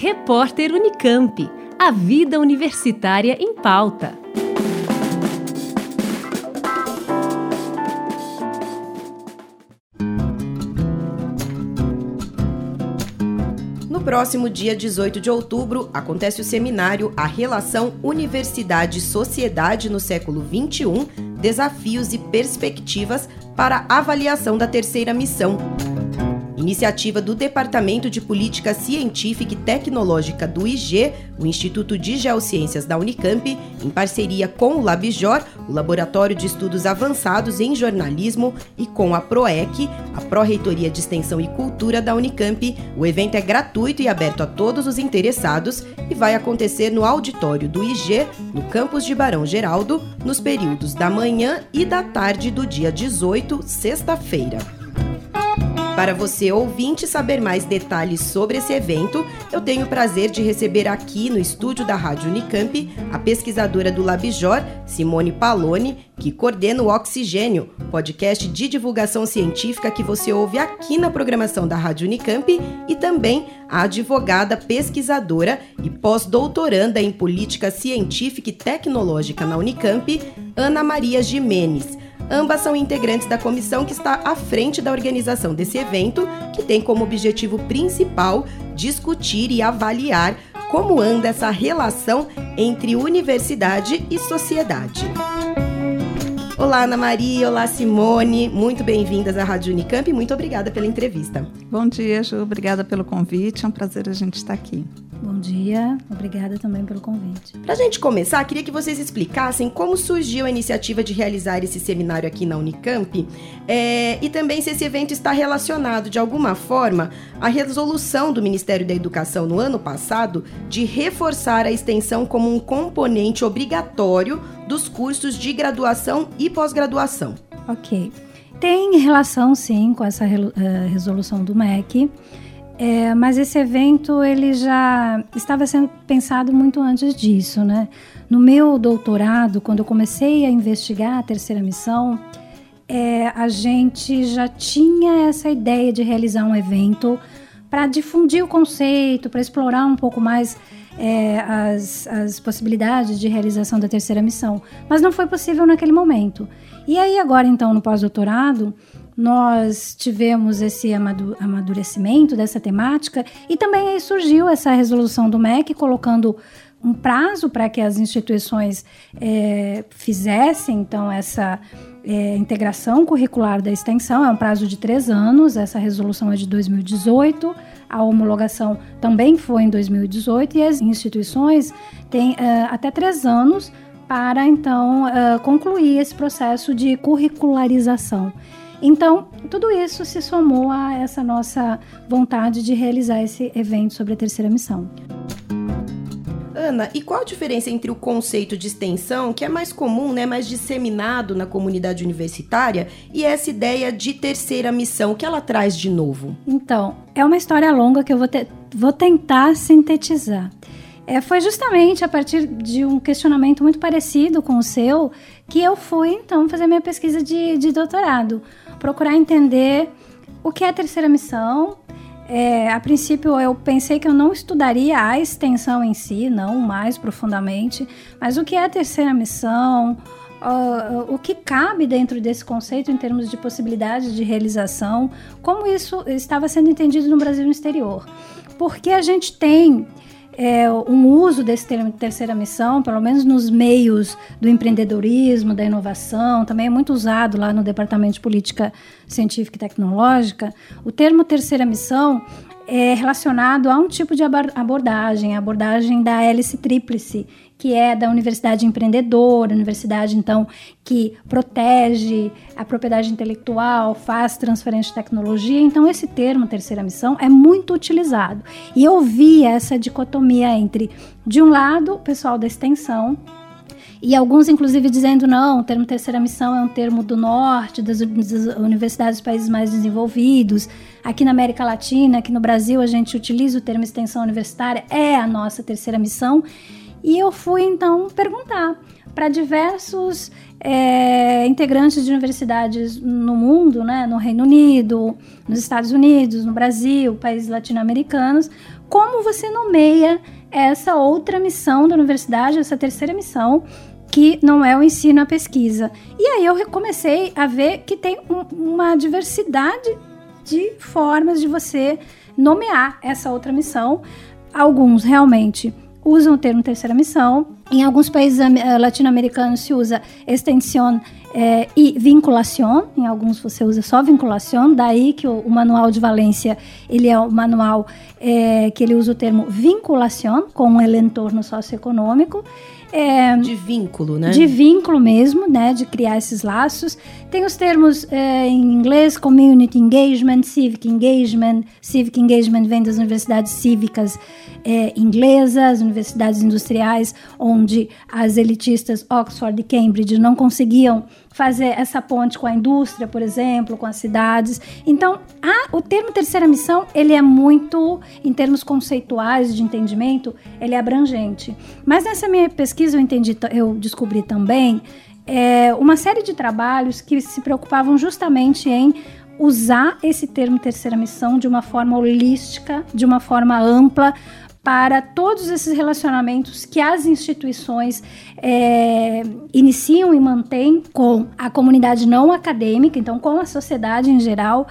Repórter Unicamp. A vida universitária em pauta. No próximo dia 18 de outubro, acontece o seminário A Relação Universidade-Sociedade no século XXI Desafios e Perspectivas para Avaliação da Terceira Missão Iniciativa do Departamento de Política Científica e Tecnológica do IG, o Instituto de Geociências da Unicamp, em parceria com o Labjor, o Laboratório de Estudos Avançados em Jornalismo, e com a PROEC, a Pró-Reitoria de Extensão e Cultura da Unicamp. O evento é gratuito e aberto a todos os interessados e vai acontecer no auditório do IG, no campus de Barão Geraldo, nos períodos da manhã e da tarde do dia 18, sexta-feira. Para você ouvinte saber mais detalhes sobre esse evento, eu tenho o prazer de receber aqui no estúdio da Rádio Unicamp a pesquisadora do Labjor, Simone Paloni, que coordena o Oxigênio, podcast de divulgação científica que você ouve aqui na programação da Rádio Unicamp, e também a advogada pesquisadora e pós-doutoranda em política científica e tecnológica na Unicamp, Ana Maria Jimenez. Ambas são integrantes da comissão que está à frente da organização desse evento, que tem como objetivo principal discutir e avaliar como anda essa relação entre universidade e sociedade. Olá, Ana Maria. Olá, Simone. Muito bem-vindas à Rádio Unicamp e muito obrigada pela entrevista. Bom dia, Ju. Obrigada pelo convite. É um prazer a gente estar aqui. Bom dia, obrigada também pelo convite. Para a gente começar, queria que vocês explicassem como surgiu a iniciativa de realizar esse seminário aqui na Unicamp é, e também se esse evento está relacionado de alguma forma à resolução do Ministério da Educação no ano passado de reforçar a extensão como um componente obrigatório dos cursos de graduação e pós-graduação. Ok. Tem relação, sim, com essa uh, resolução do MEC. É, mas esse evento ele já estava sendo pensado muito antes disso, né? No meu doutorado, quando eu comecei a investigar a terceira missão, é, a gente já tinha essa ideia de realizar um evento para difundir o conceito, para explorar um pouco mais é, as, as possibilidades de realização da terceira missão. Mas não foi possível naquele momento. E aí, agora, então, no pós-doutorado, nós tivemos esse amadurecimento dessa temática e também aí surgiu essa resolução do MEC colocando um prazo para que as instituições é, fizessem então essa é, integração curricular da extensão, é um prazo de três anos, essa resolução é de 2018, a homologação também foi em 2018 e as instituições têm é, até três anos para então concluir esse processo de curricularização. Então, tudo isso se somou a essa nossa vontade de realizar esse evento sobre a terceira missão. Ana, e qual a diferença entre o conceito de extensão, que é mais comum, né, mais disseminado na comunidade universitária, e essa ideia de terceira missão, que ela traz de novo? Então, é uma história longa que eu vou, te vou tentar sintetizar. É, foi justamente a partir de um questionamento muito parecido com o seu que eu fui, então, fazer minha pesquisa de, de doutorado procurar entender o que é terceira missão. É, a princípio eu pensei que eu não estudaria a extensão em si, não mais profundamente, mas o que é a terceira missão, uh, o que cabe dentro desse conceito em termos de possibilidades de realização, como isso estava sendo entendido no Brasil e no exterior. Porque a gente tem é, um uso desse termo terceira missão, pelo menos nos meios do empreendedorismo, da inovação, também é muito usado lá no Departamento de Política Científica e Tecnológica. O termo terceira missão é relacionado a um tipo de abordagem, a abordagem da hélice tríplice, que é da universidade empreendedora, universidade então que protege a propriedade intelectual, faz transferência de tecnologia. Então esse termo terceira missão é muito utilizado. E eu vi essa dicotomia entre de um lado o pessoal da extensão e alguns, inclusive, dizendo não, o termo terceira missão é um termo do norte, das, universidades dos países mais desenvolvidos. Aqui na América Latina, aqui no Brasil, a gente utiliza o termo extensão universitária, é a nossa terceira missão. E eu fui então perguntar para diversos é, integrantes de universidades no mundo, né, no Reino Unido, nos Estados Unidos, no Brasil, países latino-americanos, como você nomeia essa outra missão da universidade, essa terceira missão, que não é o ensino, a pesquisa. E aí eu comecei a ver que tem um, uma diversidade de formas de você nomear essa outra missão. Alguns realmente usam o termo terceira missão. Em alguns países eh, latino-americanos se usa extensão é, e vinculação. Em alguns você usa só vinculação. Daí que o, o manual de Valência ele é o manual é, que ele usa o termo vinculação com o entorno socioeconômico. É, de vínculo, né? De vínculo mesmo, né? De criar esses laços. Tem os termos é, em inglês, community engagement, civic engagement. Civic engagement vem das universidades cívicas é, inglesas, universidades industriais, onde as elitistas Oxford e Cambridge não conseguiam fazer essa ponte com a indústria, por exemplo, com as cidades. Então, a, o termo terceira missão, ele é muito, em termos conceituais de entendimento, ele é abrangente. Mas nessa minha pesquisa eu entendi, eu descobri também é, uma série de trabalhos que se preocupavam justamente em usar esse termo terceira missão de uma forma holística, de uma forma ampla, para todos esses relacionamentos que as instituições é, iniciam e mantêm com a comunidade não acadêmica, então com a sociedade em geral,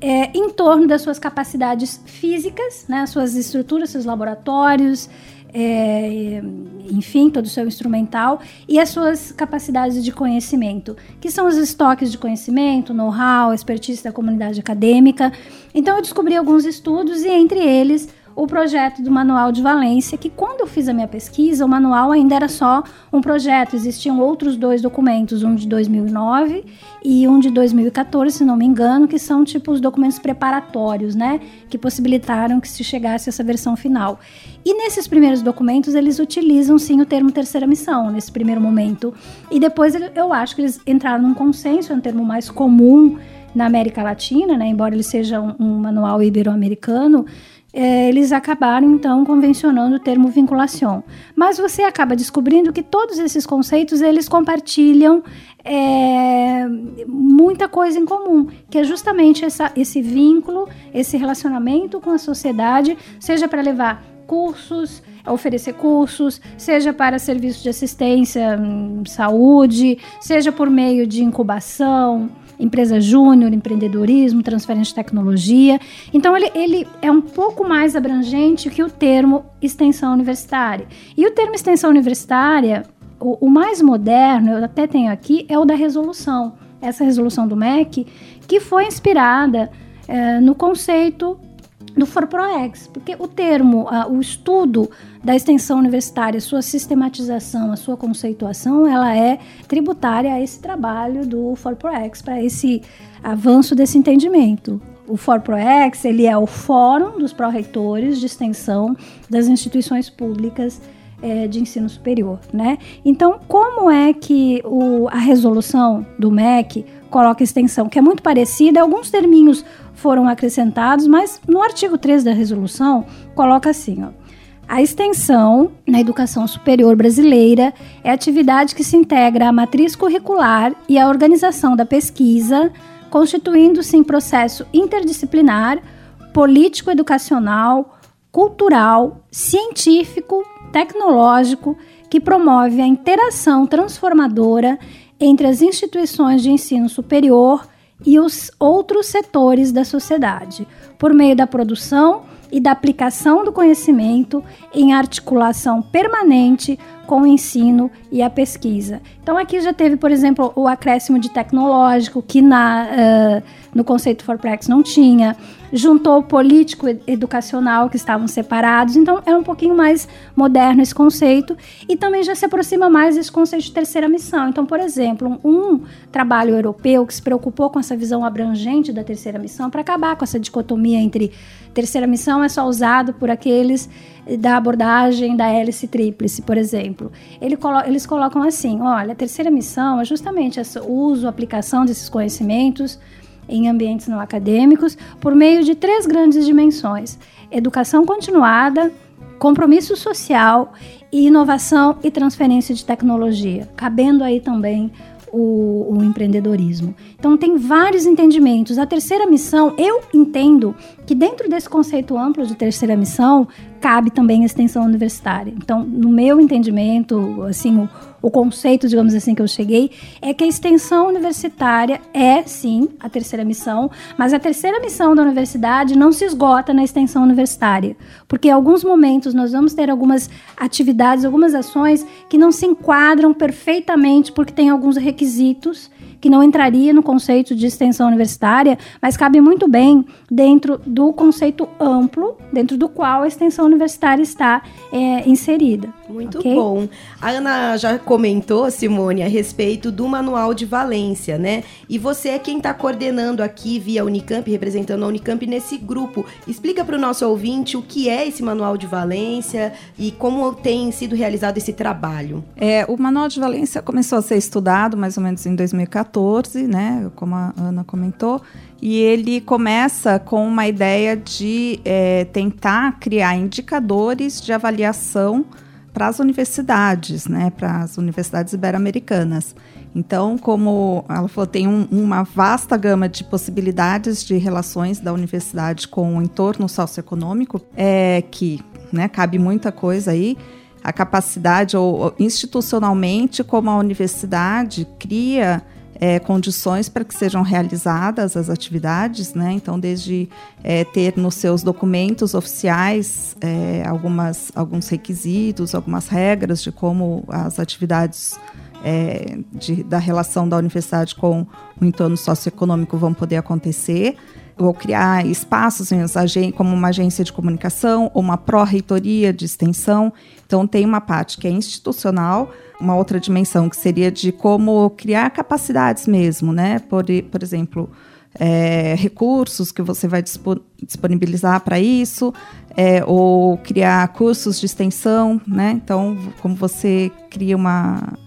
é, em torno das suas capacidades físicas, né, suas estruturas, seus laboratórios, é, enfim, todo o seu instrumental e as suas capacidades de conhecimento, que são os estoques de conhecimento, know-how, expertise da comunidade acadêmica. Então, eu descobri alguns estudos e, entre eles, o projeto do Manual de Valência, que quando eu fiz a minha pesquisa, o manual ainda era só um projeto, existiam outros dois documentos, um de 2009 e um de 2014, se não me engano, que são tipo os documentos preparatórios, né, que possibilitaram que se chegasse a essa versão final. E nesses primeiros documentos, eles utilizam sim o termo terceira missão, nesse primeiro momento. E depois eu acho que eles entraram num consenso, é um termo mais comum na América Latina, né, embora ele seja um, um manual ibero-americano, é, eles acabaram então convencionando o termo vinculação. Mas você acaba descobrindo que todos esses conceitos eles compartilham é, muita coisa em comum, que é justamente essa, esse vínculo, esse relacionamento com a sociedade, seja para levar cursos, oferecer cursos, seja para serviços de assistência, hum, saúde, seja por meio de incubação, empresa júnior, empreendedorismo, transferência de tecnologia. Então, ele, ele é um pouco mais abrangente que o termo extensão universitária. E o termo extensão universitária, o, o mais moderno, eu até tenho aqui, é o da resolução. Essa resolução do MEC, que foi inspirada é, no conceito do ForProEx, porque o termo, o estudo da extensão universitária, sua sistematização, a sua conceituação, ela é tributária a esse trabalho do ForProEx, para esse avanço desse entendimento. O ForProEx, ele é o fórum dos pró-reitores de extensão das instituições públicas é, de ensino superior, né? Então, como é que o, a resolução do MEC coloca extensão, que é muito parecida, alguns terminhos foram acrescentados, mas no artigo 3 da resolução coloca assim, ó, a extensão na educação superior brasileira é atividade que se integra à matriz curricular e à organização da pesquisa, constituindo-se em processo interdisciplinar, político-educacional, cultural, científico, tecnológico, que promove a interação transformadora entre as instituições de ensino superior e os outros setores da sociedade, por meio da produção e da aplicação do conhecimento em articulação permanente com o ensino e a pesquisa. Então aqui já teve, por exemplo, o acréscimo de tecnológico que na uh, no conceito Forprex não tinha, juntou o político e educacional que estavam separados, então é um pouquinho mais moderno esse conceito e também já se aproxima mais desse conceito de terceira missão. Então, por exemplo, um, um trabalho europeu que se preocupou com essa visão abrangente da terceira missão para acabar com essa dicotomia entre terceira missão é só usado por aqueles da abordagem da hélice tríplice, por exemplo. Ele colo eles colocam assim: olha, a terceira missão é justamente o uso, aplicação desses conhecimentos em ambientes não acadêmicos por meio de três grandes dimensões: educação continuada, compromisso social inovação e transferência de tecnologia, cabendo aí também o, o, empreendedorismo. Então, tem vários entendimentos. A terceira missão, eu entendo que dentro desse conceito amplo de terceira missão, cabe também a extensão universitária. Então, no meu entendimento, assim, o, o conceito, digamos assim, que eu cheguei, é que a extensão universitária é, sim, a terceira missão, mas a terceira missão da universidade não se esgota na extensão universitária, porque em alguns momentos nós vamos ter algumas atividades, algumas ações que não se enquadram perfeitamente porque tem alguns requisitos que não entraria no conceito de extensão universitária, mas cabe muito bem dentro do conceito amplo, dentro do qual a extensão universitária está é, inserida. Muito okay? bom. A Ana já comentou, Simone, a respeito do manual de valência, né? E você é quem está coordenando aqui via Unicamp, representando a Unicamp nesse grupo. Explica para o nosso ouvinte o que é esse manual de valência e como tem sido realizado esse trabalho. É, o manual de valência começou a ser estudado mais ou menos em 2014, né? Como a Ana comentou. E ele começa com uma ideia de é, tentar criar indicadores de avaliação para as universidades, né, para as universidades ibero-americanas. Então, como ela falou, tem um, uma vasta gama de possibilidades de relações da universidade com o entorno socioeconômico, é que né, cabe muita coisa aí. A capacidade, ou institucionalmente, como a universidade cria é, condições para que sejam realizadas as atividades, né? Então, desde é, ter nos seus documentos oficiais é, algumas, alguns requisitos, algumas regras de como as atividades é, de, da relação da universidade com o entorno socioeconômico vão poder acontecer ou criar espaços como uma agência de comunicação ou uma pró-reitoria de extensão. Então, tem uma parte que é institucional, uma outra dimensão que seria de como criar capacidades mesmo, né? Por, por exemplo, é, recursos que você vai disponibilizar para isso, é, ou criar cursos de extensão, né? Então, como você cria uma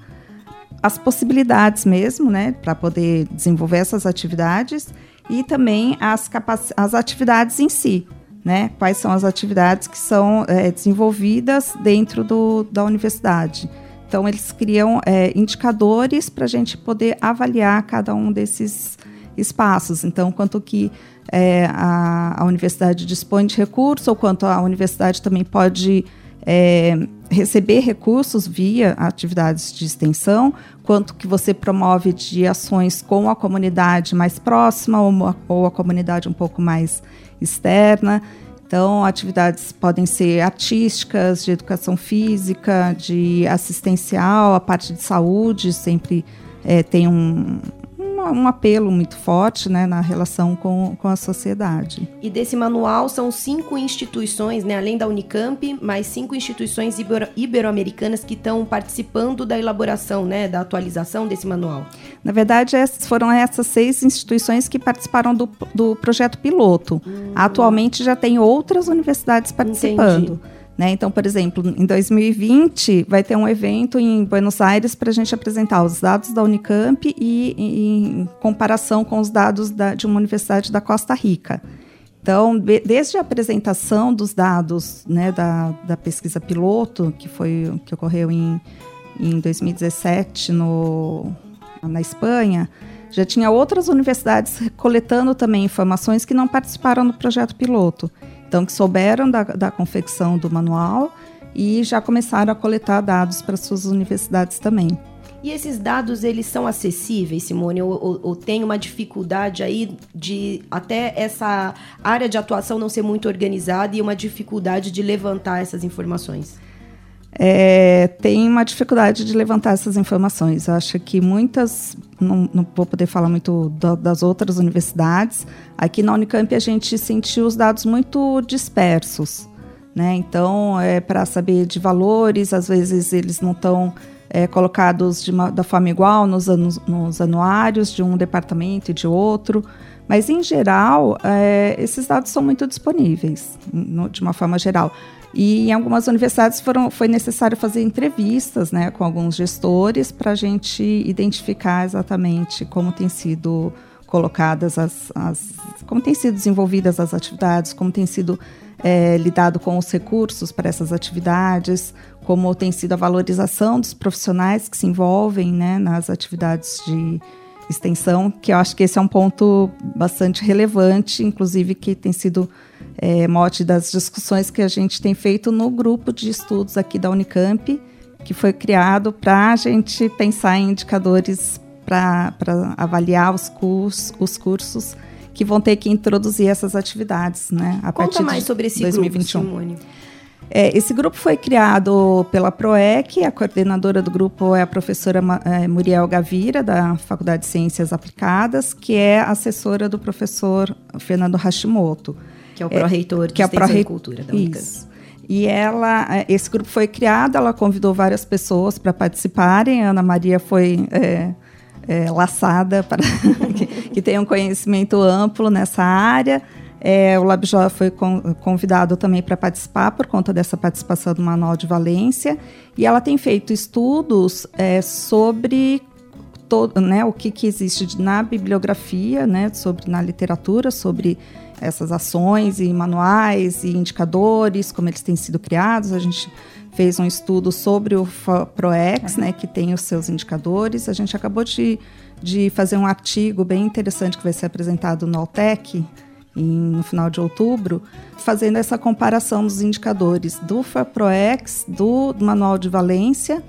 as possibilidades mesmo, né, para poder desenvolver essas atividades e também as, as atividades em si, né? Quais são as atividades que são é, desenvolvidas dentro do, da universidade. Então, eles criam é, indicadores para a gente poder avaliar cada um desses espaços. Então, quanto que é, a, a, universidade dispõe de recursos, ou quanto a universidade também pode é, receber recursos via atividades de extensão, quanto que você promove de ações com a comunidade mais próxima ou, ou a comunidade um pouco mais externa. Então, atividades podem ser artísticas, de educação física, de assistencial, a parte de saúde sempre é, tem um, um apelo muito forte né, na relação com, com a sociedade. E desse manual são cinco instituições, né, além da Unicamp, mais cinco instituições ibero-americanas que estão participando da elaboração, né, da atualização desse manual. Na verdade, essas foram essas seis instituições que participaram do, do projeto piloto. Hum. Atualmente já tem outras universidades participando. Entendi. Né? Então, por exemplo, em 2020 vai ter um evento em Buenos Aires para a gente apresentar os dados da Unicamp e, em comparação com os dados da, de uma universidade da Costa Rica. Então, desde a apresentação dos dados né, da, da pesquisa piloto, que foi que ocorreu em, em 2017 no, na Espanha, já tinha outras universidades coletando também informações que não participaram do projeto piloto. Então, que souberam da, da confecção do manual e já começaram a coletar dados para suas universidades também. E esses dados, eles são acessíveis, Simone? Ou, ou, ou, tem uma dificuldade aí de até essa área de atuação não ser muito organizada e uma dificuldade de levantar essas informações? É, tem uma dificuldade de levantar essas informações. Eu acho que muitas, não, não vou poder falar muito do, das outras universidades, aqui na Unicamp a gente sentiu os dados muito dispersos. Né? Então, é, para saber de valores, às vezes eles não estão é, colocados uma, da forma igual nos, anos, nos anuários de um departamento e de outro. Mas, em geral, é, esses dados são muito disponíveis, no, de uma forma geral. E em algumas universidades foram, foi necessário fazer entrevistas né, com alguns gestores para a gente identificar exatamente como tem sido colocadas as, as, como têm sido desenvolvidas as atividades, como tem sido é, lidado com os recursos para essas atividades, como tem sido a valorização dos profissionais que se envolvem né, nas atividades de extensão, que eu acho que esse é um ponto bastante relevante, inclusive que tem sido é, mote das discussões que a gente tem feito no grupo de estudos aqui da Unicamp, que foi criado para a gente pensar em indicadores para avaliar os, cursos, os cursos que vão ter que introduzir essas atividades, né? A Conta mais sobre esse 2021. grupo, Simone. É, esse grupo foi criado pela PROEC, a coordenadora do grupo é a professora é, Muriel Gavira, da Faculdade de Ciências Aplicadas, que é assessora do professor Fernando Hashimoto. Que é o pró-reitor de que é Extensão é e Cultura da Unicamp. Isso. E ela, é, esse grupo foi criado, ela convidou várias pessoas para participarem. A Ana Maria foi é, é, laçada para que, que tenha um conhecimento amplo nessa área. É, o LabJOA foi convidado também para participar por conta dessa participação do Manual de Valência e ela tem feito estudos é, sobre todo, né, o que, que existe na bibliografia, né, sobre na literatura, sobre essas ações e manuais e indicadores, como eles têm sido criados. A gente fez um estudo sobre o ProEx, né, que tem os seus indicadores. A gente acabou de, de fazer um artigo bem interessante que vai ser apresentado no Altec no final de outubro, fazendo essa comparação dos indicadores do FAPROEX, do, do Manual de Valência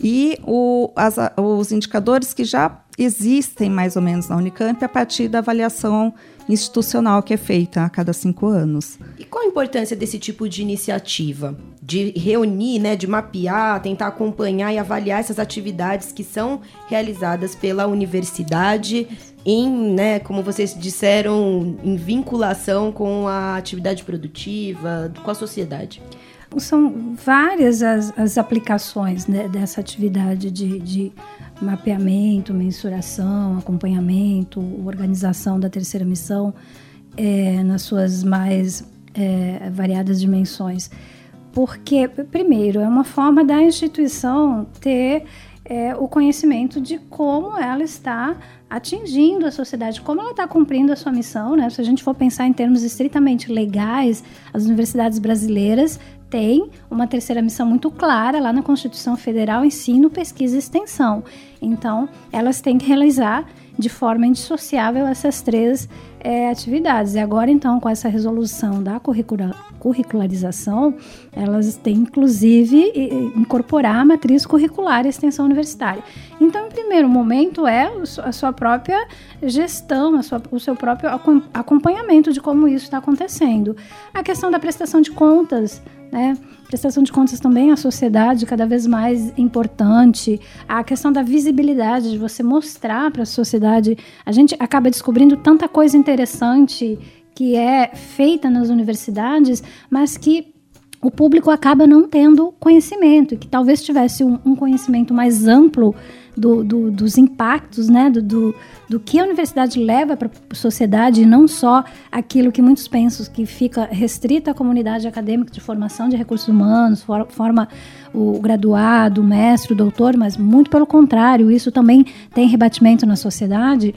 e o, as, os indicadores que já existem mais ou menos na Unicamp a partir da avaliação institucional que é feita a cada cinco anos. E qual a importância desse tipo de iniciativa? De reunir, né, de mapear, tentar acompanhar e avaliar essas atividades que são realizadas pela universidade em, né, como vocês disseram, em vinculação com a atividade produtiva, com a sociedade? São várias as, as aplicações né, dessa atividade de, de mapeamento, mensuração, acompanhamento, organização da terceira missão é, nas suas mais é, variadas dimensões. Porque, primeiro, é uma forma da instituição ter é, o conhecimento de como ela está atingindo a sociedade, como ela está cumprindo a sua missão. Né? Se a gente for pensar em termos estritamente legais, as universidades brasileiras tem uma terceira missão muito clara lá na Constituição Federal, ensino, pesquisa e extensão. Então, elas têm que realizar de forma indissociável essas três é, atividades. E agora, então, com essa resolução da curricula curricularização, elas têm, inclusive, incorporar a matriz curricular e extensão universitária. Então, em primeiro momento, é a sua própria gestão, sua, o seu próprio acompanhamento de como isso está acontecendo. A questão da prestação de contas, né? Prestação de contas também à sociedade cada vez mais importante. A questão da visibilidade, de você mostrar para a sociedade. A gente acaba descobrindo tanta coisa interessante que é feita nas universidades, mas que o público acaba não tendo conhecimento, que talvez tivesse um, um conhecimento mais amplo do, do, dos impactos, né, do, do, do, que a universidade leva para a sociedade, não só aquilo que muitos pensam que fica restrito à comunidade acadêmica de formação de recursos humanos, for, forma o graduado, o mestre, o doutor, mas muito pelo contrário, isso também tem rebatimento na sociedade.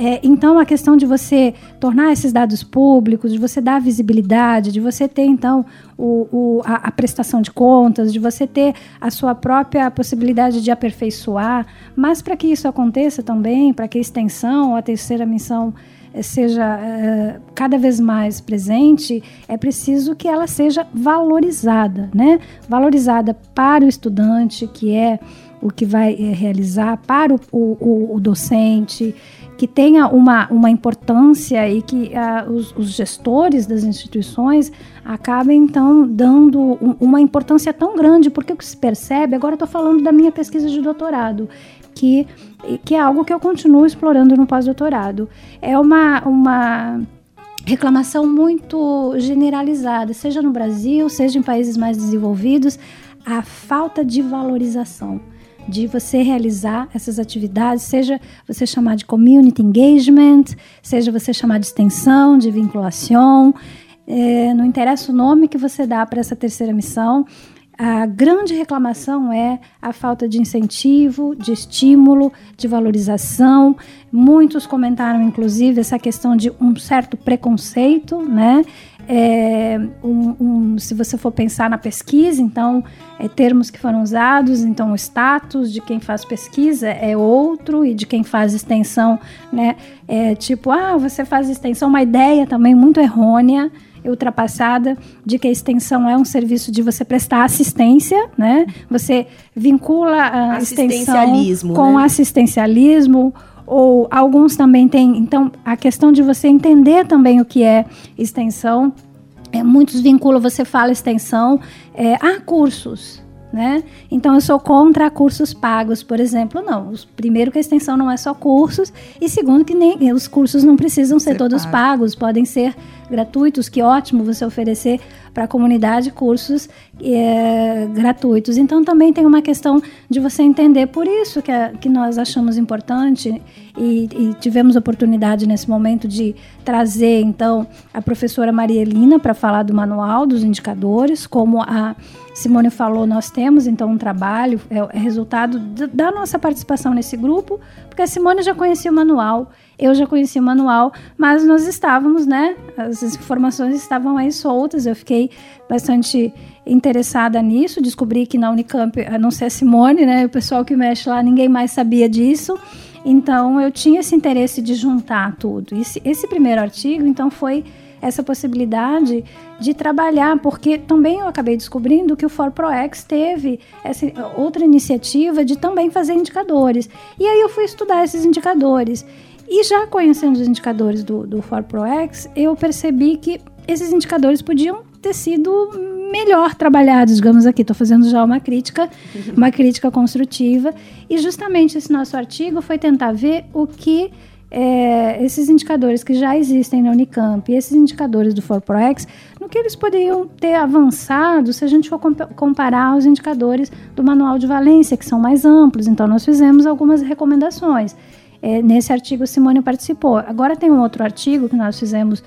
É, então, a questão de você tornar esses dados públicos, de você dar visibilidade, de você ter, então, o, o, a, a, prestação de contas, de você ter a sua própria possibilidade de aperfeiçoar, mas para que isso aconteça também, para que a extensão, a terceira missão eh, seja é, cada vez mais presente, é preciso que ela seja valorizada, né? Valorizada para o estudante, que é o que vai é, realizar, para o, o, o docente, que tenha uma, uma importância e que uh, os, os, gestores das instituições acabem, então, dando um, uma importância tão grande, porque o que se percebe, agora estou falando da minha pesquisa de doutorado, que, que é algo que eu continuo explorando no pós-doutorado. É uma, uma reclamação muito generalizada, seja no Brasil, seja em países mais desenvolvidos, a falta de valorização de você realizar essas atividades, seja você chamar de community engagement, seja você chamar de extensão, de vinculação, é, não interessa o nome que você dá para essa terceira missão, a grande reclamação é a falta de incentivo, de estímulo, de valorização. Muitos comentaram, inclusive, essa questão de um certo preconceito, né? É, um, um, se você for pensar na pesquisa, então, é, termos que foram usados, então, o status de quem faz pesquisa é outro e de quem faz extensão, né? É tipo, ah, você faz extensão, uma ideia também muito errônea ultrapassada de que a extensão é um serviço de você prestar assistência, né? Você vincula a extensão com né? assistencialismo ou alguns também têm, então a questão de você entender também o que é extensão, é, muitos vinculam, você fala extensão, é, a cursos, né? Então eu sou contra cursos pagos, por exemplo. Não, primeiro que a extensão não é só cursos e segundo que nem os cursos não precisam ser, ser todos pago. pagos, podem ser gratuitos. Que ótimo você oferecer para a comunidade cursos é, gratuitos. Então também tem uma questão de você entender por isso que, é, que nós achamos importante e, e, tivemos oportunidade nesse momento de trazer então a professora Maria para falar do manual dos indicadores, como a Simone falou, nós temos então um trabalho, é, é resultado da nossa participação nesse grupo, porque a Simone já conhecia o manual eu já conhecia o manual, mas nós estávamos, né? As informações estavam aí soltas. Eu fiquei bastante interessada nisso. Descobri que na Unicamp, a não ser a Simone, né? O pessoal que mexe lá, ninguém mais sabia disso. Então eu tinha esse interesse de juntar tudo. Esse, esse primeiro artigo, então, foi essa possibilidade de trabalhar, porque também eu acabei descobrindo que o For ProEx teve essa outra iniciativa de também fazer indicadores. E aí eu fui estudar esses indicadores. E já conhecendo os indicadores do, do ProX, eu percebi que esses indicadores podiam ter sido melhor trabalhados, digamos aqui. Estou fazendo já uma crítica, uma crítica construtiva. E justamente esse nosso artigo foi tentar ver o que é, esses indicadores que já existem na Unicamp e esses indicadores do ProX, no que eles poderiam ter avançado se a gente for comparar os indicadores do Manual de Valência, que são mais amplos. Então, nós fizemos algumas recomendações. É, nesse artigo, Simone participou. Agora tem um outro artigo que nós fizemos,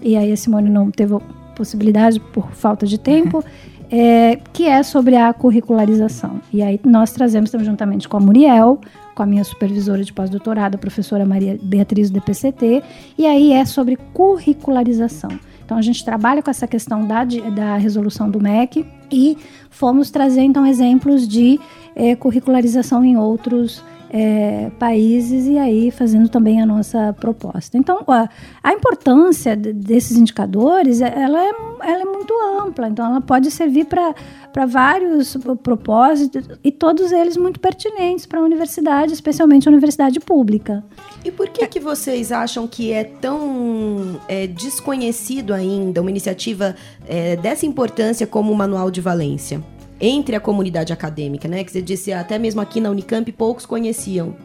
e aí a Simone não teve possibilidade por falta de tempo, é, que é sobre a curricularização. E aí nós trazemos também juntamente com a Muriel, com a minha supervisora de pós-doutorado, a professora Maria Beatriz do DPCT, e aí é sobre curricularização. Então a gente trabalha com essa questão da, da resolução do MEC e fomos trazer então exemplos de é, curricularização em outros é, países e aí fazendo também a nossa proposta. Então, a, a importância desses indicadores, é, ela é, ela é muito ampla, então ela pode servir para vários propósitos e todos eles muito pertinentes para a universidade, especialmente a universidade pública. E por que, que vocês acham que é tão é, desconhecido ainda uma iniciativa é, dessa importância como o Manual de Valência? Entre a comunidade acadêmica, né? Que você disse até mesmo aqui na Unicamp poucos conheciam.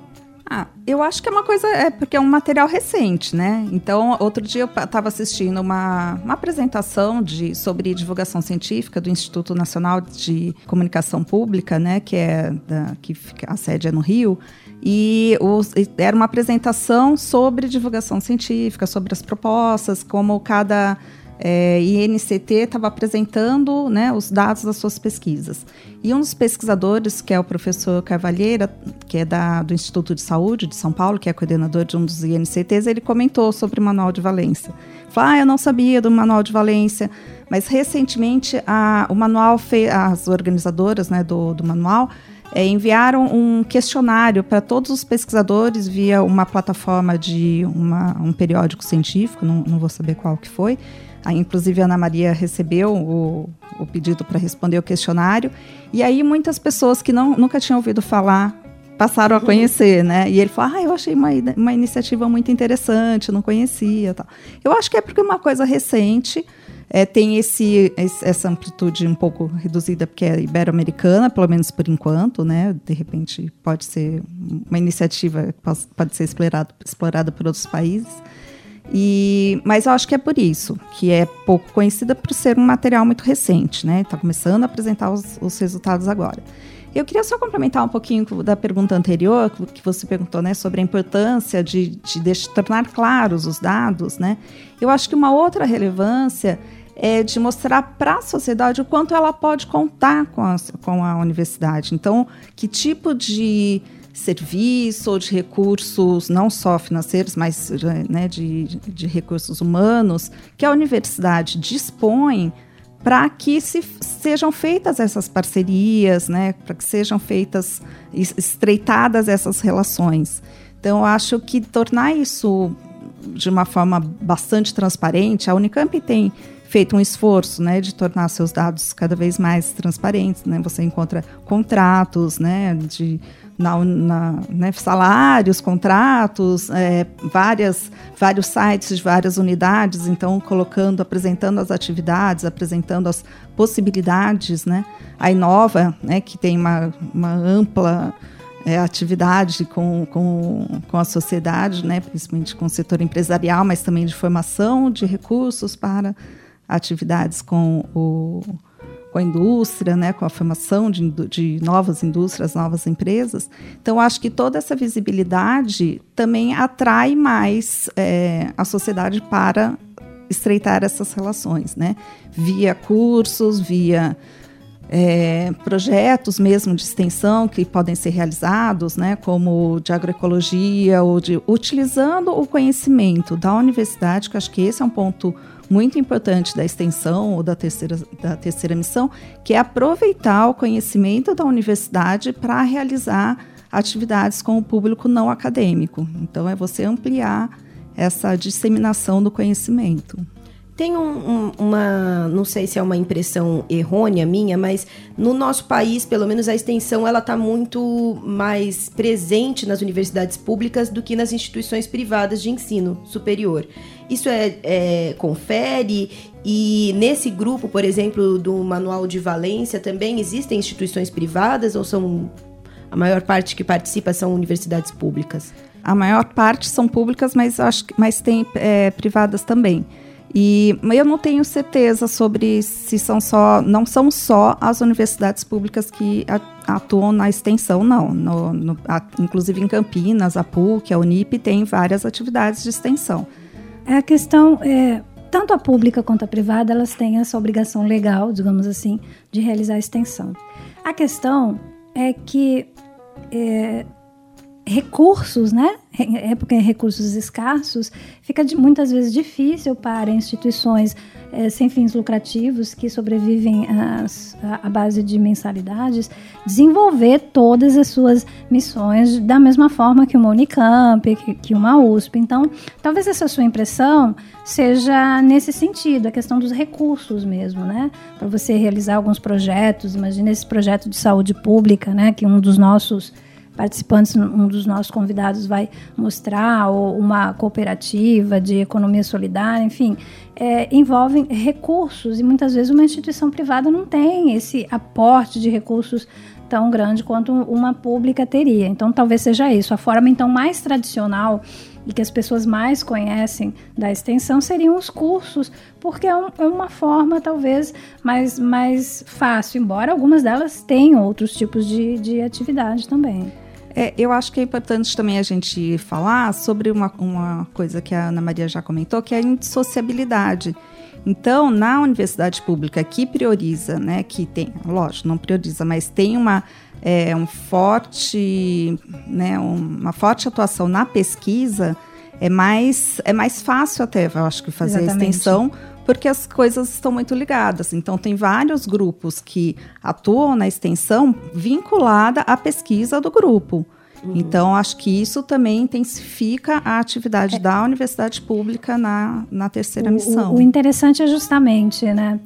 Ah, eu acho que é uma coisa, é porque é um material recente, né? Então, outro dia eu estava assistindo uma, uma apresentação de, sobre divulgação científica do Instituto Nacional de Comunicação Pública, né? Que é da, que fica, a sede é no Rio. E os, era uma apresentação sobre divulgação científica, sobre as propostas, como cada é, INCT estava apresentando né, os dados das suas pesquisas. E um dos pesquisadores, que é o professor Carvalheira, que é da, do Instituto de Saúde de São Paulo, que é coordenador de um dos INCTs, ele comentou sobre o Manual de Valência. Falou, ah, eu não sabia do Manual de Valência, mas recentemente a, o manual, fez, as organizadoras né, do, do manual, é, enviaram um questionário para todos os pesquisadores via uma plataforma de uma, um periódico científico, não, não vou saber qual que foi, Aí, inclusive, a Ana Maria recebeu o, o pedido para responder o questionário. E aí, muitas pessoas que não, nunca tinham ouvido falar passaram a uhum. conhecer, né? E ele falou: Ah, eu achei uma, uma iniciativa muito interessante, não conhecia. Tal. Eu acho que é porque é uma coisa recente. É, tem esse, essa amplitude um pouco reduzida, porque é ibero-americana, pelo menos por enquanto, né? De repente pode ser uma iniciativa que pode ser explorada, explorada por outros países. E, mas eu acho que é por isso, que é pouco conhecida por ser um material muito recente, né? Está começando a apresentar os, os, resultados agora. Eu queria só complementar um pouquinho da pergunta anterior, que você perguntou, né, sobre a importância de, de, de tornar claros os dados, né? Eu acho que uma outra relevância é de mostrar para a sociedade o quanto ela pode contar com a, com a universidade. Então, que tipo de serviço ou de recursos, não só financeiros, mas né, de, de recursos humanos, que a universidade dispõe para que se, sejam feitas essas parcerias, né, para que sejam feitas, estreitadas essas relações. Então, acho que tornar isso de uma forma bastante transparente, a Unicamp tem feito um esforço, né, de tornar seus dados cada vez mais transparentes, né? Você encontra contratos, né, de na, na né, salários, contratos, é, várias, vários sites de várias unidades, então colocando, apresentando as atividades, apresentando as possibilidades, né? A Inova, né, que tem uma, uma ampla é, atividade com, com, com a sociedade, né, principalmente com o setor empresarial, mas também de formação de recursos para atividades com o com a indústria, né, com a formação de, de novas indústrias, novas empresas. Então, acho que toda essa visibilidade também atrai mais é, a sociedade para estreitar essas relações, né? Via cursos, via é, projetos mesmo de extensão que podem ser realizados, né, como de agroecologia ou de utilizando o conhecimento da universidade, que acho que esse é um ponto muito importante da extensão ou da terceira, da terceira missão, que é aproveitar o conhecimento da universidade para realizar atividades com o público não acadêmico. Então, é você ampliar essa disseminação do conhecimento. Tem um, um, uma, não sei se é uma impressão errônea minha, mas no nosso país, pelo menos a extensão, ela está muito mais presente nas universidades públicas do que nas instituições privadas de ensino superior. Isso é, é confere e nesse grupo, por exemplo, do Manual de Valência, também existem instituições privadas ou são a maior parte que participa são universidades públicas? A maior parte são públicas, mas acho mas tem é, privadas também. E eu não tenho certeza sobre se são só, não são só as universidades públicas que atuam na extensão, não. No, no, a, inclusive em Campinas, a PUC, a Unip tem várias atividades de extensão. É a questão, é, tanto a pública quanto a privada, elas têm essa obrigação legal, digamos assim, de realizar a extensão. A questão é que é, recursos, né? Época em recursos escassos, fica de, muitas vezes difícil para instituições é, sem fins lucrativos que sobrevivem à base de mensalidades desenvolver todas as suas missões da mesma forma que uma Unicamp, que, que uma USP. Então, talvez essa sua impressão seja nesse sentido, a questão dos recursos mesmo, né? Para você realizar alguns projetos, imagine esse projeto de saúde pública, né? Que um dos nossos participantes, um dos nossos convidados vai mostrar, ou uma cooperativa de economia solidária, enfim, é, envolvem recursos e muitas vezes uma instituição privada não tem esse aporte de recursos tão grande quanto uma pública teria. Então, talvez seja isso. A forma então mais tradicional e que as pessoas mais conhecem da extensão seriam os cursos, porque é, um, é, uma forma talvez mais, mais fácil, embora algumas delas tenham outros tipos de, de atividade também. É, eu acho que é importante também a gente falar sobre uma, uma coisa que a Ana Maria já comentou, que é a indissociabilidade. Então, na universidade pública que prioriza, né, que tem, lógico, não prioriza, mas tem uma, é, um forte, né, uma forte atuação na pesquisa, é mais, é mais fácil até, eu acho que fazer Exatamente. a extensão, porque as coisas estão muito ligadas. Então, tem vários grupos que atuam na extensão vinculada à pesquisa do grupo. Uhum. Então, acho que isso também intensifica a atividade é. da universidade pública na, na terceira o, missão. O, o interessante é justamente, né?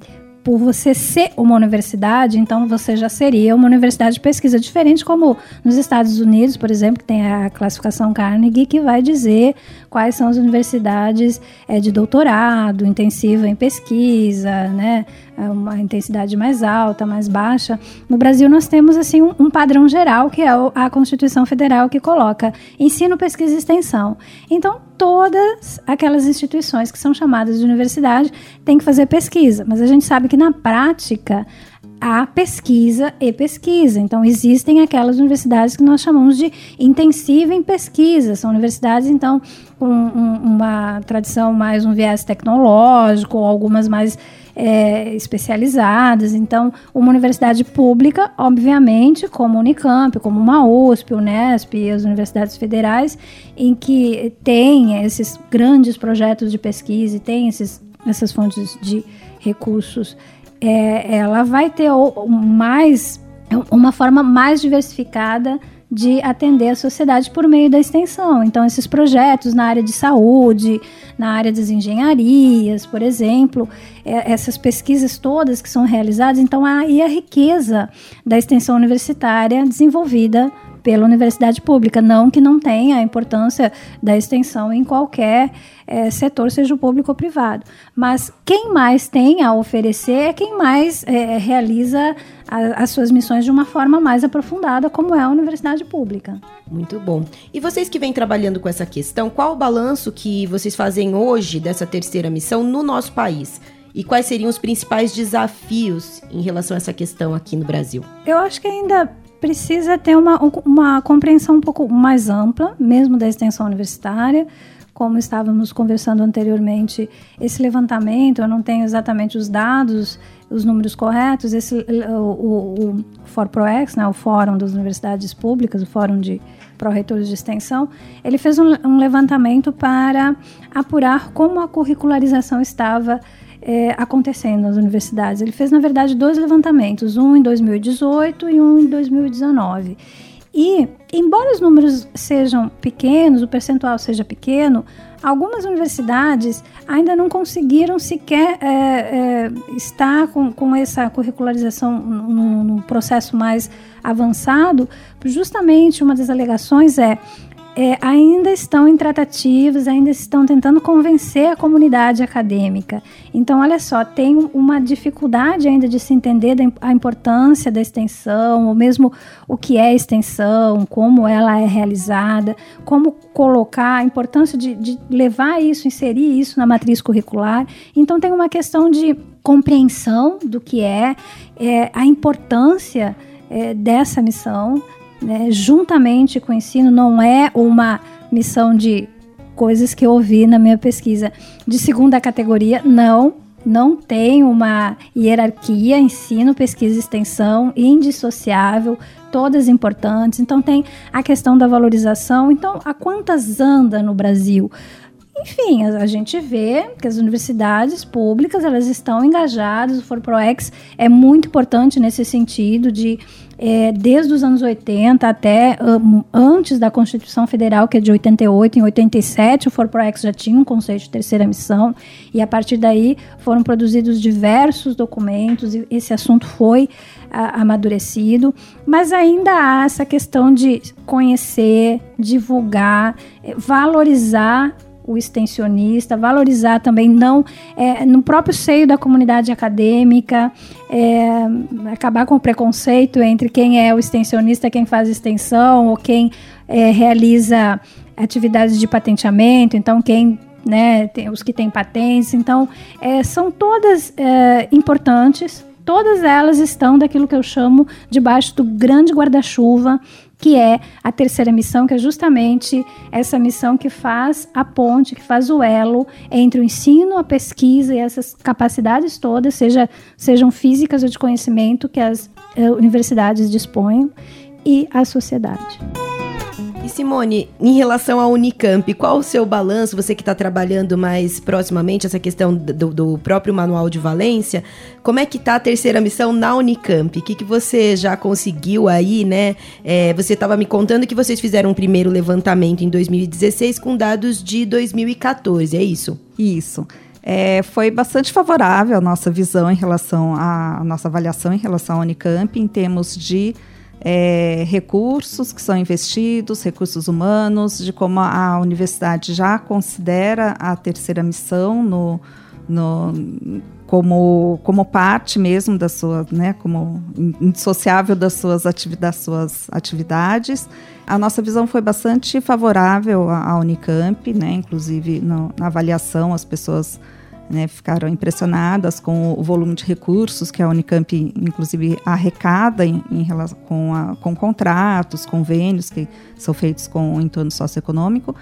Por você ser uma universidade, então você já seria uma universidade de pesquisa, diferente como nos Estados Unidos, por exemplo, que tem a classificação Carnegie, que vai dizer quais são as universidades é, de doutorado, intensiva em pesquisa, né, uma intensidade mais alta, mais baixa. No Brasil nós temos assim um, um padrão geral que é a Constituição Federal que coloca ensino, pesquisa e extensão. Então todas aquelas instituições que são chamadas de universidade têm que fazer pesquisa, mas a gente sabe que na prática há pesquisa e pesquisa. Então, existem aquelas universidades que nós chamamos de intensiva em pesquisa. São universidades, então, com um, uma tradição mais um viés tecnológico, algumas mais é, especializadas. Então, uma universidade pública, obviamente, como a Unicamp, como uma USP, Unesp e as universidades federais, em que tem esses grandes projetos de pesquisa e tem esses, essas fontes de recursos, é, ela vai ter mais uma forma mais diversificada de atender a sociedade por meio da extensão. Então, esses projetos na área de saúde, na área das engenharias, por exemplo, é, essas pesquisas todas que são realizadas, então aí a riqueza da extensão universitária desenvolvida pela universidade pública. Não que não tenha a importância da extensão em qualquer é, setor, seja o público ou privado. Mas quem mais tem a oferecer é quem mais é, realiza a, as suas missões de uma forma mais aprofundada, como é a universidade pública. Muito bom. E vocês que vêm trabalhando com essa questão, qual o balanço que vocês fazem hoje dessa terceira missão no nosso país? E quais seriam os principais desafios em relação a essa questão aqui no Brasil? Eu acho que ainda precisa ter uma, uma compreensão um pouco mais ampla, mesmo da extensão universitária. Como estávamos conversando anteriormente, esse levantamento, eu não tenho exatamente os dados, os números corretos, esse, o, o, FORPROEX, né, o Fórum das Universidades Públicas, o Fórum de Pró-Reitores de Extensão, ele fez um, um levantamento para apurar como a curricularização estava é, acontecendo nas universidades. Ele fez, na verdade, dois levantamentos, um em 2018 e um em 2019. E, embora os números sejam pequenos, o percentual seja pequeno, algumas universidades ainda não conseguiram sequer é, é, estar com, com essa curricularização num processo mais avançado. Justamente uma das alegações é é, ainda estão em tratativas, ainda estão tentando convencer a comunidade acadêmica. Então, olha só, tem uma dificuldade ainda de se entender a importância da extensão, ou mesmo o que é extensão, como ela é realizada, como colocar, a importância de, de levar isso, inserir isso na matriz curricular. Então, tem uma questão de compreensão do que é, é a importância é, dessa missão né, juntamente com o ensino, não é uma missão de coisas que eu ouvi na minha pesquisa de segunda categoria, não. Não tem uma hierarquia, ensino, pesquisa e extensão, indissociável, todas importantes. Então, tem a questão da valorização. Então, a quantas anda no Brasil? Enfim, a, a, gente vê que as universidades públicas elas estão engajadas, o ForProEx é muito importante nesse sentido de é, desde os anos 80 até um, antes da Constituição Federal, que é de 88, em 87 o ForProEx já tinha um conceito de terceira missão e a partir daí foram produzidos diversos documentos e esse assunto foi a, amadurecido, mas ainda há essa questão de conhecer, divulgar, é, valorizar o extensionista, valorizar também não é, no próprio seio da comunidade acadêmica, é, acabar com o preconceito entre quem é o extensionista, quem faz extensão ou quem é, realiza atividades de patenteamento, então quem né, tem, os que têm patentes, então é, são todas é, importantes. Todas elas estão daquilo que eu chamo debaixo do grande guarda-chuva que é a terceira missão, que é justamente essa missão que faz a ponte, que faz o elo entre o ensino, a pesquisa e essas capacidades todas, seja, sejam físicas ou de conhecimento que as uh, universidades dispõem e a sociedade. E Simone, em relação à Unicamp, qual o seu balanço? Você que está trabalhando mais proximamente essa questão do, do, próprio manual de Valência, como é que está a terceira missão na Unicamp? O que, que você já conseguiu aí, né? É, você estava me contando que vocês fizeram um primeiro levantamento em 2016 com dados de 2014, é isso? Isso. É, foi bastante favorável a nossa visão em relação à nossa avaliação em relação à Unicamp em termos de é, recursos que são investidos, recursos humanos, de como a universidade já considera a terceira missão no, no, como, como parte mesmo da sua, né, como indissociável das suas, ativi das suas atividades. A nossa visão foi bastante favorável à Unicamp, né, inclusive no, na avaliação as pessoas né, ficaram impressionadas com o volume de recursos que a Unicamp, inclusive, arrecada em, em relação com, a, com contratos, convênios que são feitos com o entorno socioeconômico.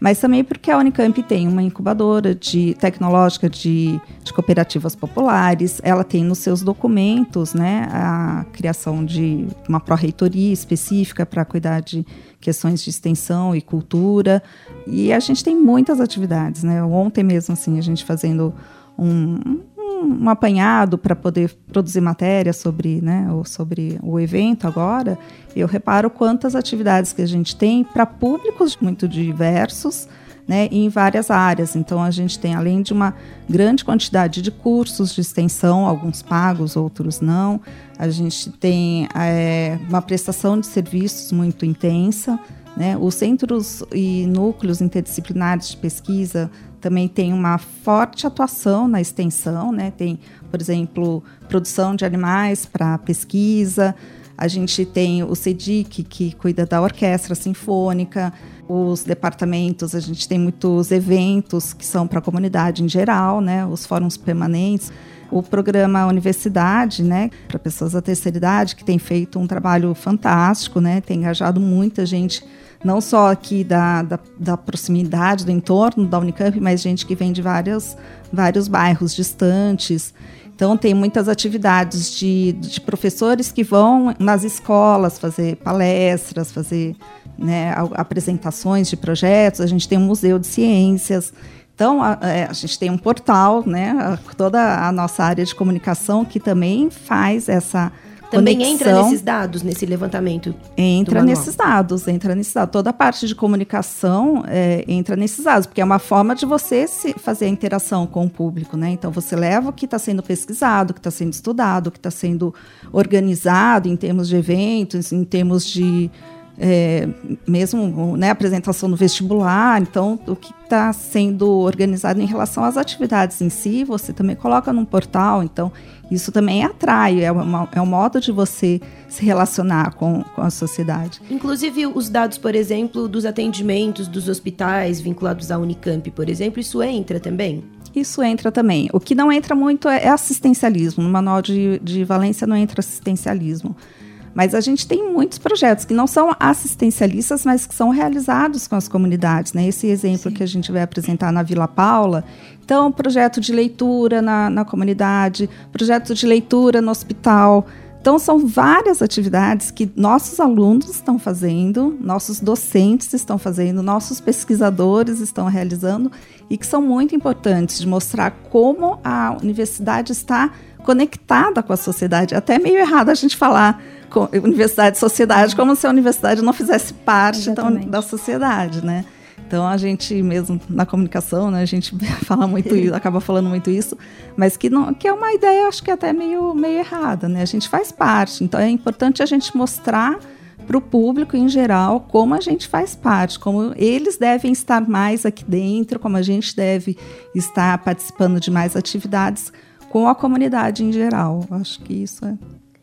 Mas também porque a Unicamp tem uma incubadora de tecnológica de, de cooperativas populares, ela tem nos seus documentos né, a criação de uma pró-reitoria específica para cuidar de questões de extensão e cultura, e a gente tem muitas atividades. Né? Ontem mesmo, assim, a gente fazendo um, um, apanhado para poder produzir matéria sobre, né, ou sobre o evento agora, eu reparo quantas atividades que a gente tem para públicos muito diversos, né, em várias áreas. Então, a gente tem, além de uma grande quantidade de cursos de extensão, alguns pagos, outros não, a gente tem é, uma prestação de serviços muito intensa. Né? Os centros e núcleos interdisciplinares de pesquisa também tem uma forte atuação na extensão, né? Tem, por exemplo, produção de animais para pesquisa. A gente tem o CEDIC, que cuida da orquestra sinfônica, os departamentos, a gente tem muitos eventos que são para a comunidade em geral, né? Os fóruns permanentes. O programa Universidade, né, para pessoas da terceira idade, que tem feito um trabalho fantástico, né? Tem engajado muita gente não só aqui da, da, da, proximidade, do entorno da Unicamp, mas gente que vem de vários, vários bairros distantes. Então, tem muitas atividades de, de professores que vão nas escolas fazer palestras, fazer né, apresentações de projetos. A gente tem um museu de ciências. Então, a, é, a, gente tem um portal, né, toda a nossa área de comunicação que também faz essa também conexão. entra nesses dados, nesse levantamento? Entra nesses dados, entra nesses dados. Toda a parte de comunicação é, entra nesses dados, porque é uma forma de você se fazer a interação com o público, né? Então você leva o que está sendo pesquisado, o que está sendo estudado, o que está sendo organizado em termos de eventos, em termos de é, mesmo né, apresentação no vestibular, então o que está sendo organizado em relação às atividades em si, você também coloca num portal, então isso também atrai, é, uma, é um modo de você se relacionar com, com a sociedade. Inclusive os dados, por exemplo, dos atendimentos dos hospitais vinculados à Unicamp, por exemplo, isso entra também? Isso entra também. O que não entra muito é assistencialismo. No manual de, de Valência não entra assistencialismo. Mas a gente tem muitos projetos que não são assistencialistas, mas que são realizados com as comunidades. Né? Esse exemplo Sim. que a gente vai apresentar na Vila Paula. Então, projeto de leitura na, na comunidade, projeto de leitura no hospital. Então, são várias atividades que nossos alunos estão fazendo, nossos docentes estão fazendo, nossos pesquisadores estão realizando e que são muito importantes de mostrar como a universidade está conectada com a sociedade. Até meio errado a gente falar universidade e sociedade, como se a universidade não fizesse parte da, da sociedade, né? Então a gente mesmo na comunicação, né, a gente fala muito isso, acaba falando muito isso, mas que não, que é uma ideia acho que até meio meio errada, né? A gente faz parte, então é importante a gente mostrar para o público em geral como a gente faz parte, como eles devem estar mais aqui dentro, como a gente deve estar participando de mais atividades com a comunidade em geral. Acho que isso é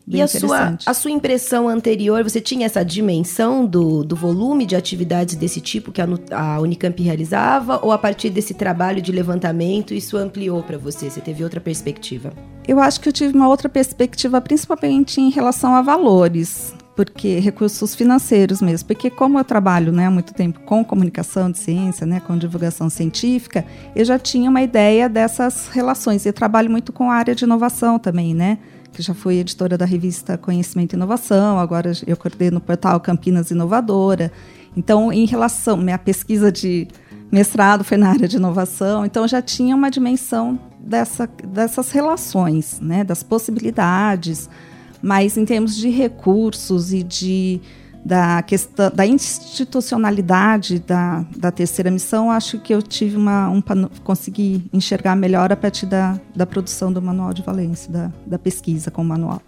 Bem e a sua, a sua impressão anterior, você tinha essa dimensão do, do volume de atividades desse tipo que a, a Unicamp realizava? Ou a partir desse trabalho de levantamento, isso ampliou para você? Você teve outra perspectiva? Eu acho que eu tive uma outra perspectiva, principalmente em relação a valores porque recursos financeiros mesmo, porque como eu trabalho né, há muito tempo com comunicação de ciência, né, com divulgação científica, eu já tinha uma ideia dessas relações. Eu trabalho muito com a área de inovação também, né? Que já fui editora da revista Conhecimento e Inovação, agora eu coordeno o portal Campinas Inovadora. Então, em relação, minha pesquisa de mestrado foi na área de inovação, então já tinha uma dimensão dessa, dessas relações, né, das possibilidades, mas em termos de recursos e de da questão da institucionalidade da, da terceira missão, acho que eu tive uma um consegui enxergar melhor a partir da, da produção do manual de Valência, da, da pesquisa com o manual.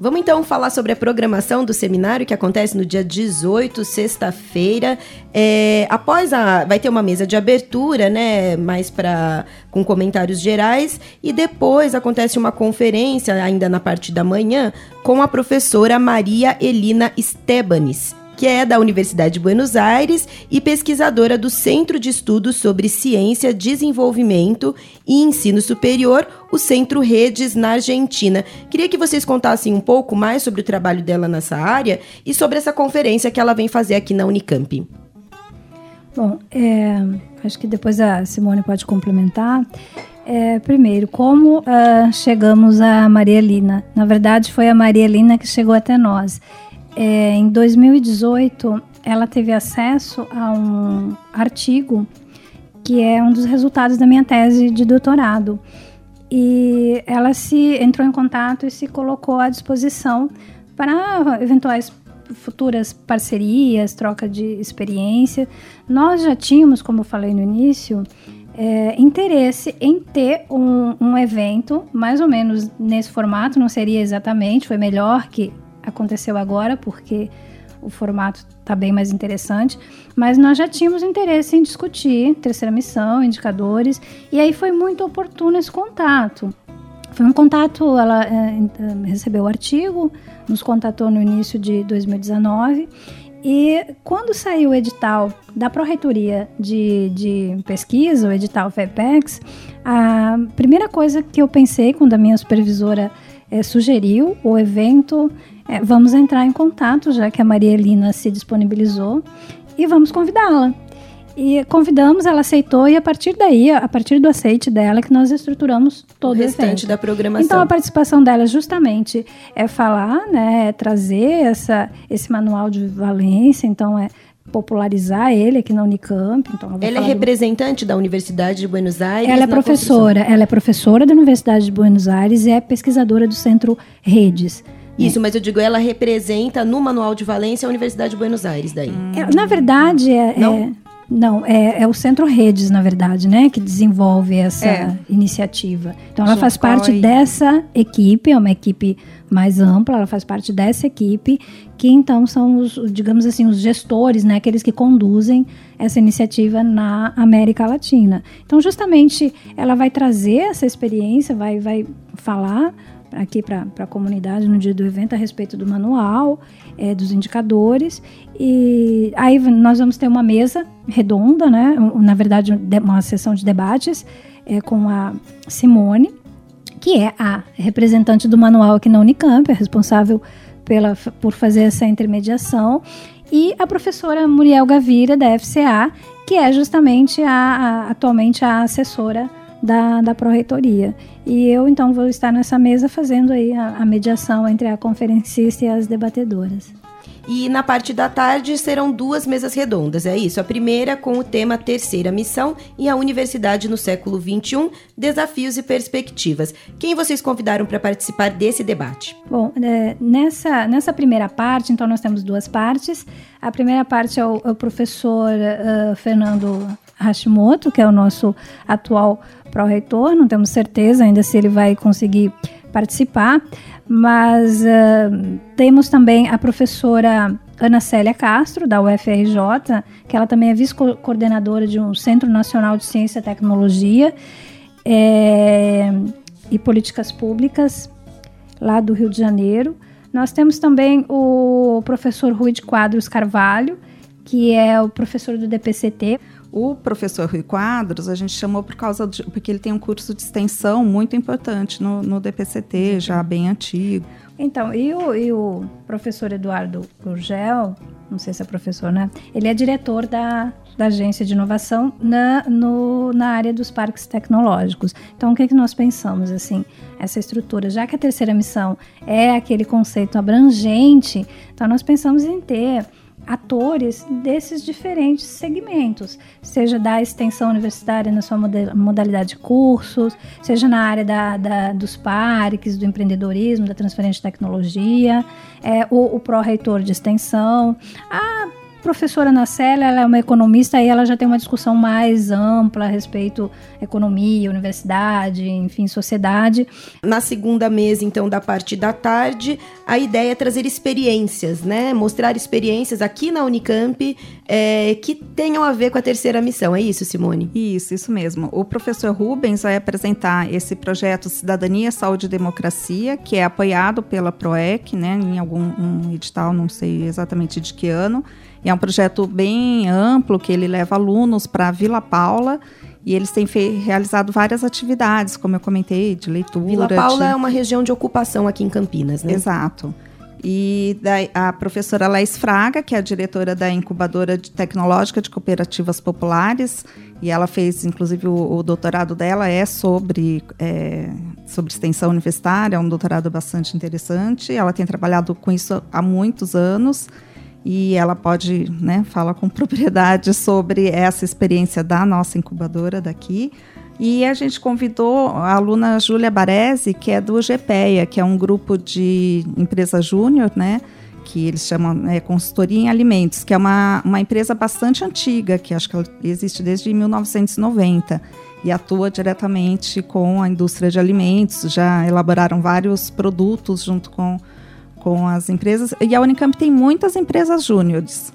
Vamos então falar sobre a programação do seminário que acontece no dia 18, sexta-feira. É, após a. Vai ter uma mesa de abertura, né? Mais para com comentários gerais. E depois acontece uma conferência, ainda na parte da manhã, com a professora Maria Elina Estebanes que é da Universidade de Buenos Aires e pesquisadora do Centro de Estudos sobre Ciência, Desenvolvimento e Ensino Superior, o Centro Redes na Argentina. Queria que vocês contassem um pouco mais sobre o trabalho dela nessa área e sobre essa conferência que ela vem fazer aqui na Unicamp. Bom, é, acho que depois a Simone pode complementar. É, primeiro, como uh, chegamos a Maria Lina? Na verdade, foi a Maria Lina que chegou até nós. É, em 2018, ela teve acesso a um artigo que é um dos resultados da minha tese de doutorado. E ela se entrou em contato e se colocou à disposição para eventuais futuras parcerias, troca de experiência. Nós já tínhamos, como eu falei no início, é, interesse em ter um, um evento, mais ou menos nesse formato, não seria exatamente, foi melhor que aconteceu agora, porque o formato está bem mais interessante, mas nós já tínhamos interesse em discutir terceira missão, indicadores, e aí foi muito oportuno esse contato. Foi um contato, ela é, recebeu o artigo, nos contatou no início de 2019 e quando saiu o edital da Pró-Reitoria de, de Pesquisa, o edital FEPEX, a primeira coisa que eu pensei quando a minha supervisora é, sugeriu o evento, é, vamos entrar em contato, já que a Maria Elina se disponibilizou, e vamos convidá-la. E convidamos, ela aceitou, e a partir daí, a partir do aceite dela, que nós estruturamos todo o, restante da programação. Então, a participação dela justamente é falar, né, é trazer essa, esse manual de valência, então é popularizar ele aqui na Unicamp. Então ela, é representante do... da Universidade de Buenos Aires? Ela é professora, ela é professora da Universidade de Buenos Aires e é pesquisadora do Centro Redes. Isso, mas eu digo, ela representa no Manual de Valência a Universidade de Buenos Aires daí. É, na verdade, é, Não? é não, é, é, o Centro Redes, na verdade, né, que desenvolve essa é. iniciativa. Então, ela faz parte dessa equipe, é uma equipe mais ampla, ela faz parte dessa equipe, que então são os, digamos assim, os gestores, né, aqueles que conduzem essa iniciativa na América Latina. Então, justamente, ela vai trazer essa experiência, vai, vai falar aqui para a comunidade no dia do evento a respeito do manual, é, dos indicadores. E aí nós vamos ter uma mesa redonda, né? na verdade, uma sessão de debates é, com a Simone, que é a representante do manual aqui na Unicamp, é responsável pela, por fazer essa intermediação, e a professora Muriel Gavira, da FCA, que é justamente a, a atualmente a assessora da, da Pró-Reitoria. E eu, então, vou estar nessa mesa fazendo aí a, a mediação entre a conferencista e as debatedoras. E na parte da tarde serão duas mesas redondas, é isso? A primeira com o tema Terceira Missão e a Universidade no século XXI, Desafios e Perspectivas. Quem vocês convidaram para participar desse debate? Bom, é, nessa, nessa primeira parte, então nós temos duas partes. A primeira parte é o, é o professor uh, Fernando Hashimoto, que é o nosso atual pró-reitor, não temos certeza ainda se ele vai conseguir participar, mas uh, temos também a professora Ana Célia Castro, da UFRJ, que ela também é vice-coordenadora de um Centro Nacional de Ciência e Tecnologia é, e Políticas Públicas, lá do Rio de Janeiro. Nós temos também o professor Rui de Quadros Carvalho, que é o professor do DPCT. O professor Rui Quadros a gente chamou por causa de, porque ele tem um curso de extensão muito importante no, no DPCT, já bem antigo. Então, e o, e o professor Eduardo Gurgel, não sei se é professor, né? Ele é diretor da, da agência de inovação na, no, na área dos parques tecnológicos. Então, o que, é que nós pensamos, assim, essa estrutura? Já que a terceira missão é aquele conceito abrangente, então nós pensamos em ter atores desses diferentes segmentos, seja da extensão universitária na sua modalidade de cursos, seja na área da, da dos parques, do empreendedorismo, da transferência de tecnologia, é, o, o pró-reitor de extensão, a professora Nacela, ela é uma economista e ela já tem uma discussão mais ampla a respeito economia, universidade, enfim, sociedade. Na segunda mesa, então, da parte da tarde, a ideia é trazer experiências, né? Mostrar experiências aqui na Unicamp é, que tenham a ver com a terceira missão. É isso, Simone? Isso, isso mesmo. O professor Rubens vai apresentar esse projeto Cidadania, Saúde e Democracia, que é apoiado pela PROEC, né? Em algum um edital, não sei exatamente de que ano é um projeto bem amplo que ele leva alunos para Vila Paula e eles têm realizado várias atividades, como eu comentei, de leitura. Vila Paula de... é uma região de ocupação aqui em Campinas, né? Exato. E da, a professora Laís Fraga, que é a diretora da incubadora de tecnológica de cooperativas populares, e ela fez, inclusive, o, o doutorado dela é sobre, é, sobre extensão universitária, é um doutorado bastante interessante. Ela tem trabalhado com isso há muitos anos e ela pode né, falar com propriedade sobre essa experiência da nossa incubadora daqui. E a gente convidou a aluna Júlia Baresi, que é do GPEA, que é um grupo de empresa júnior, né? Que eles chamam é, consultoria em alimentos, que é uma, uma empresa bastante antiga, que acho que existe desde 1990 e atua diretamente com a indústria de alimentos. Já elaboraram vários produtos junto com, com as empresas. E a Unicamp tem muitas empresas júniores.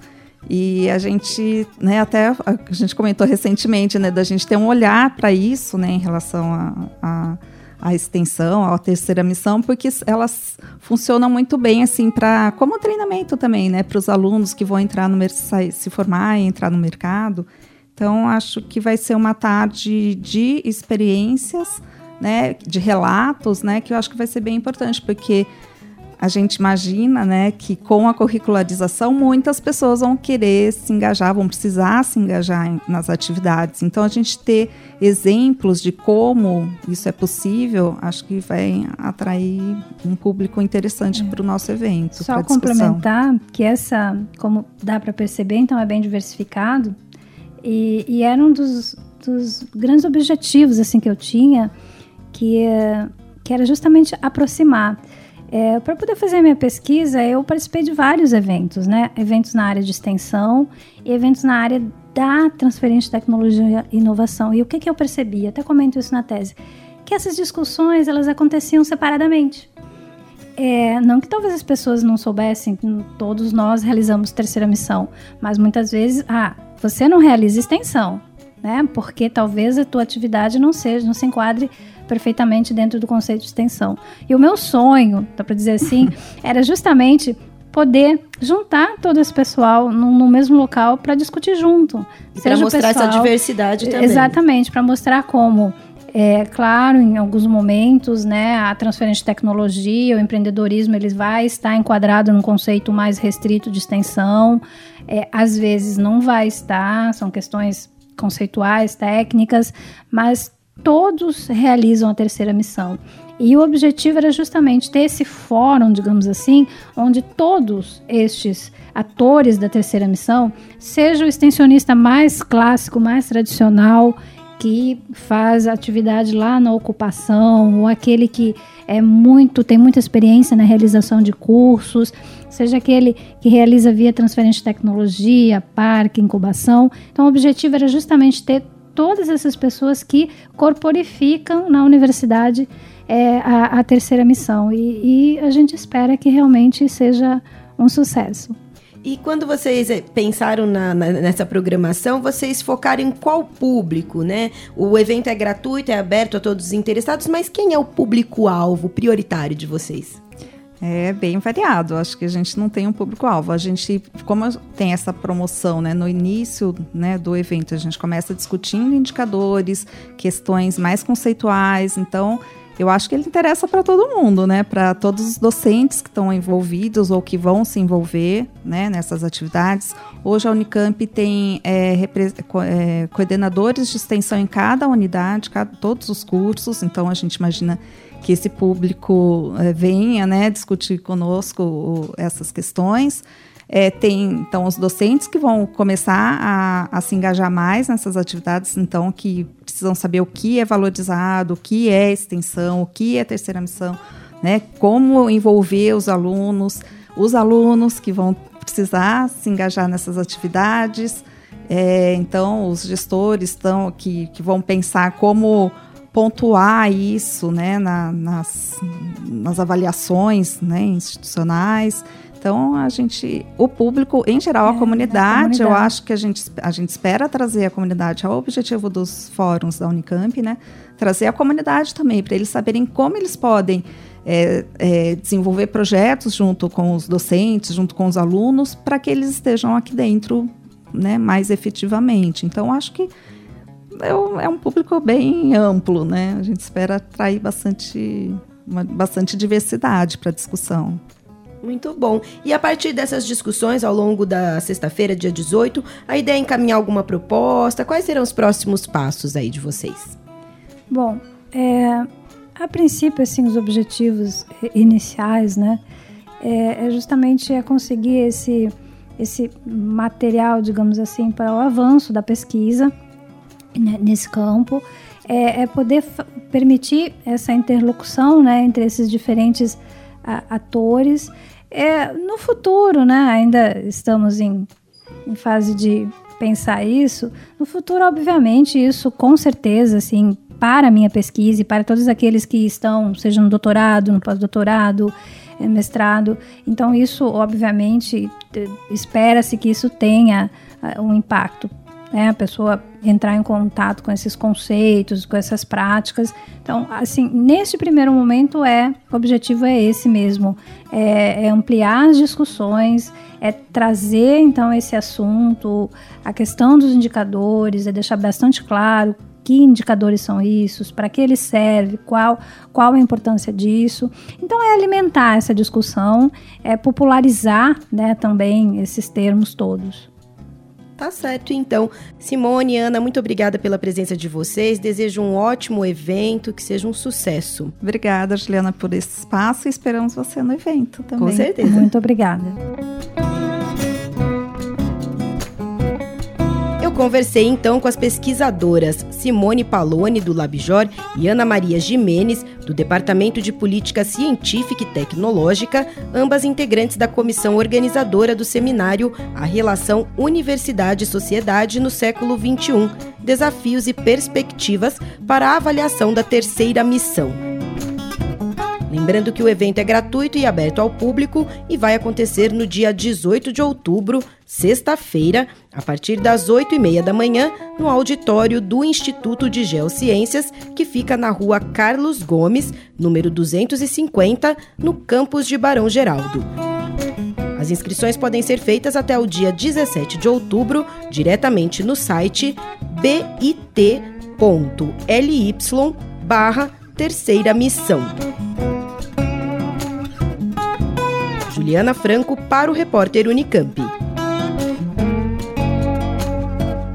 E a gente, né, até a gente comentou recentemente, né, da gente ter um olhar para isso, né, em relação a, a, a, extensão, à terceira missão, porque elas funcionam muito bem, assim, para como treinamento também, né, para os alunos que vão entrar no se formar e entrar no mercado. Então, acho que vai ser uma tarde de experiências, né, de relatos, né, que eu acho que vai ser bem importante, porque a gente imagina né, que com a curricularização muitas pessoas vão querer se engajar, vão precisar se engajar em, nas atividades. Então, a gente ter exemplos de como isso é possível, acho que vai atrair um público interessante é. para o nosso evento. Só complementar que essa, como dá para perceber, então é bem diversificado. E, e era um dos, dos grandes objetivos assim que eu tinha, que, que era justamente aproximar é, para poder fazer a minha pesquisa, eu participei de vários eventos, né? Eventos na área de extensão e eventos na área da transferência de tecnologia e inovação. E o que, que eu percebi? Até comento isso na tese. Que essas discussões, elas aconteciam separadamente. É, não que talvez as pessoas não soubessem, todos nós realizamos terceira missão, mas muitas vezes, ah, você não realiza extensão, né? Porque talvez a tua atividade não seja, não se enquadre perfeitamente dentro do conceito de extensão. E o meu sonho, dá para dizer assim, era justamente poder juntar todo esse pessoal no, no mesmo local para discutir junto. Para mostrar pessoal, essa diversidade também. Exatamente, para mostrar como é claro, em alguns momentos, né, a transferência de tecnologia, o empreendedorismo, ele vai estar enquadrado num conceito mais restrito de extensão. É, às vezes não vai estar, são questões conceituais, técnicas, mas todos realizam a terceira missão. E o objetivo era justamente ter esse fórum, digamos assim, onde todos estes atores da terceira missão, seja o extensionista mais clássico, mais tradicional, que faz atividade lá na ocupação, ou aquele que é muito tem muita experiência na realização de cursos, seja aquele que realiza via transferência de tecnologia, parque, incubação. Então, o objetivo era justamente ter todas essas pessoas que corporificam na universidade é, a, a, terceira missão. E, e a gente espera que realmente seja um sucesso. E quando vocês eh, pensaram na, na, nessa programação, vocês focaram em qual público, né? O evento é gratuito, é aberto a todos os interessados, mas quem é o público-alvo prioritário de vocês? É bem variado. Acho que a gente não tem um público-alvo. A gente, como tem essa promoção, né, no início né, do evento, a gente começa discutindo indicadores, questões mais conceituais. Então, eu acho que ele interessa para todo mundo, né? Para todos os docentes que estão envolvidos ou que vão se envolver né, nessas atividades. Hoje a Unicamp tem é, é, coordenadores de extensão em cada unidade, cada, todos os cursos. Então a gente imagina que esse público é, venha né, discutir conosco essas questões. É, tem então os docentes que vão começar a, a, se engajar mais nessas atividades, então que precisam saber o que é valorizado, o que é extensão, o que é terceira missão, né? Como envolver os alunos, os alunos que vão precisar se engajar nessas atividades. É, então os gestores estão que, que vão pensar como pontuar isso né, na, nas, nas avaliações né, institucionais. Então, a gente, o público, em geral, é, a, comunidade, comunidade, eu acho que a gente, a gente espera trazer a comunidade, é o objetivo dos fóruns da Unicamp, né? Trazer a comunidade também, para eles saberem como eles podem é, é, desenvolver projetos junto com os docentes, junto com os alunos, para que eles estejam aqui dentro né, mais efetivamente. Então, acho que é um, é um público bem amplo, né? A gente espera atrair bastante, uma, bastante diversidade para a discussão. Muito bom. E a partir dessas discussões ao longo da sexta-feira, dia 18, a ideia é encaminhar alguma proposta? Quais serão os próximos passos aí de vocês? Bom, é, a princípio, assim, os objetivos iniciais, né, é, é justamente é conseguir esse, esse material, digamos assim, para o avanço da pesquisa nesse campo, é, é poder permitir essa interlocução, né, entre esses diferentes a, atores é, no futuro, né? Ainda estamos em, em fase de pensar isso. No futuro, obviamente, isso com certeza, assim, para a minha pesquisa e para todos aqueles que estão, seja no doutorado, no pós-doutorado, é, mestrado. Então, isso, obviamente, espera-se que isso tenha uh, um impacto né, a pessoa entrar em contato com esses conceitos, com essas práticas. Então, assim, neste primeiro momento é o objetivo é esse mesmo, é, é ampliar as discussões, é trazer então esse assunto, a questão dos indicadores, é deixar bastante claro que indicadores são isso, para que ele serve, qual, qual a importância disso. Então é alimentar essa discussão, é popularizar né, também esses termos todos. Tá certo, então. Simone e Ana, muito obrigada pela presença de vocês. Desejo um ótimo evento, que seja um sucesso. Obrigada, Juliana, por esse espaço e esperamos você no evento também. Com certeza. Muito obrigada. Conversei então com as pesquisadoras Simone Palone, do Labjor, e Ana Maria Jimenez, do Departamento de Política Científica e Tecnológica, ambas integrantes da comissão organizadora do seminário A Relação Universidade-Sociedade no Século XXI Desafios e Perspectivas para a Avaliação da Terceira Missão. Lembrando que o evento é gratuito e aberto ao público e vai acontecer no dia 18 de outubro, sexta-feira, a partir das 8 e meia da manhã, no auditório do Instituto de Geociências, que fica na rua Carlos Gomes, número 250, no campus de Barão Geraldo. As inscrições podem ser feitas até o dia 17 de outubro, diretamente no site bit.ly barra terceira missão. Juliana Franco para o repórter Unicamp.